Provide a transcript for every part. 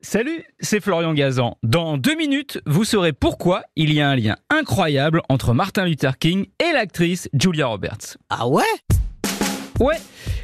Salut, c'est Florian Gazan. Dans deux minutes, vous saurez pourquoi il y a un lien incroyable entre Martin Luther King et l'actrice Julia Roberts. Ah ouais? Ouais,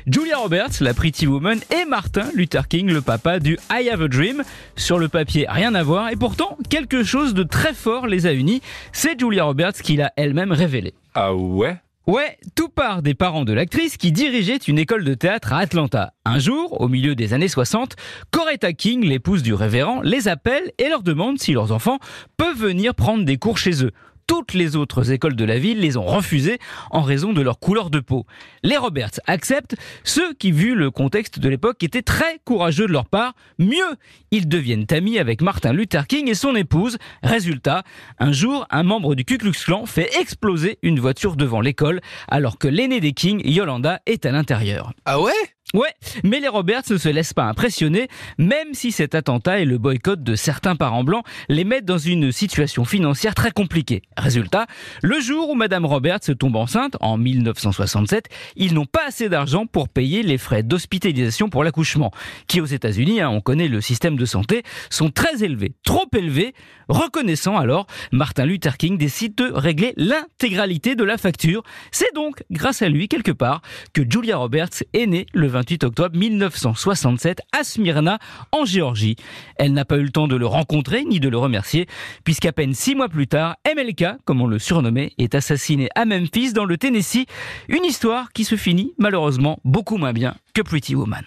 Julia Roberts, la Pretty Woman, et Martin Luther King, le papa du I Have a Dream. Sur le papier, rien à voir, et pourtant, quelque chose de très fort les a unis. C'est Julia Roberts qui l'a elle-même révélé. Ah ouais? Ouais, tout part des parents de l'actrice qui dirigeait une école de théâtre à Atlanta. Un jour, au milieu des années 60, Coretta King, l'épouse du révérend, les appelle et leur demande si leurs enfants peuvent venir prendre des cours chez eux toutes les autres écoles de la ville les ont refusées en raison de leur couleur de peau. Les Roberts acceptent, ceux qui, vu le contexte de l'époque, étaient très courageux de leur part. Mieux, ils deviennent amis avec Martin Luther King et son épouse. Résultat, un jour, un membre du Ku Klux Klan fait exploser une voiture devant l'école alors que l'aîné des King, Yolanda, est à l'intérieur. Ah ouais? Ouais, mais les Roberts ne se laissent pas impressionner, même si cet attentat et le boycott de certains parents blancs les mettent dans une situation financière très compliquée. Résultat, le jour où Madame Roberts tombe enceinte, en 1967, ils n'ont pas assez d'argent pour payer les frais d'hospitalisation pour l'accouchement, qui aux États-Unis, hein, on connaît le système de santé, sont très élevés, trop élevés. Reconnaissant alors, Martin Luther King décide de régler l'intégralité de la facture. C'est donc grâce à lui, quelque part, que Julia Roberts est née le 20 28 octobre 1967 à Smyrna, en Géorgie. Elle n'a pas eu le temps de le rencontrer ni de le remercier, puisqu'à peine six mois plus tard, MLK, comme on le surnommait, est assassiné à Memphis, dans le Tennessee. Une histoire qui se finit malheureusement beaucoup moins bien que Pretty Woman.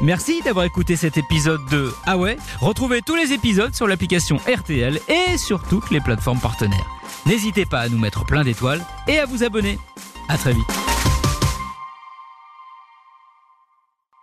Merci d'avoir écouté cet épisode de Ah Retrouvez tous les épisodes sur l'application RTL et sur toutes les plateformes partenaires. N'hésitez pas à nous mettre plein d'étoiles et à vous abonner. À très vite.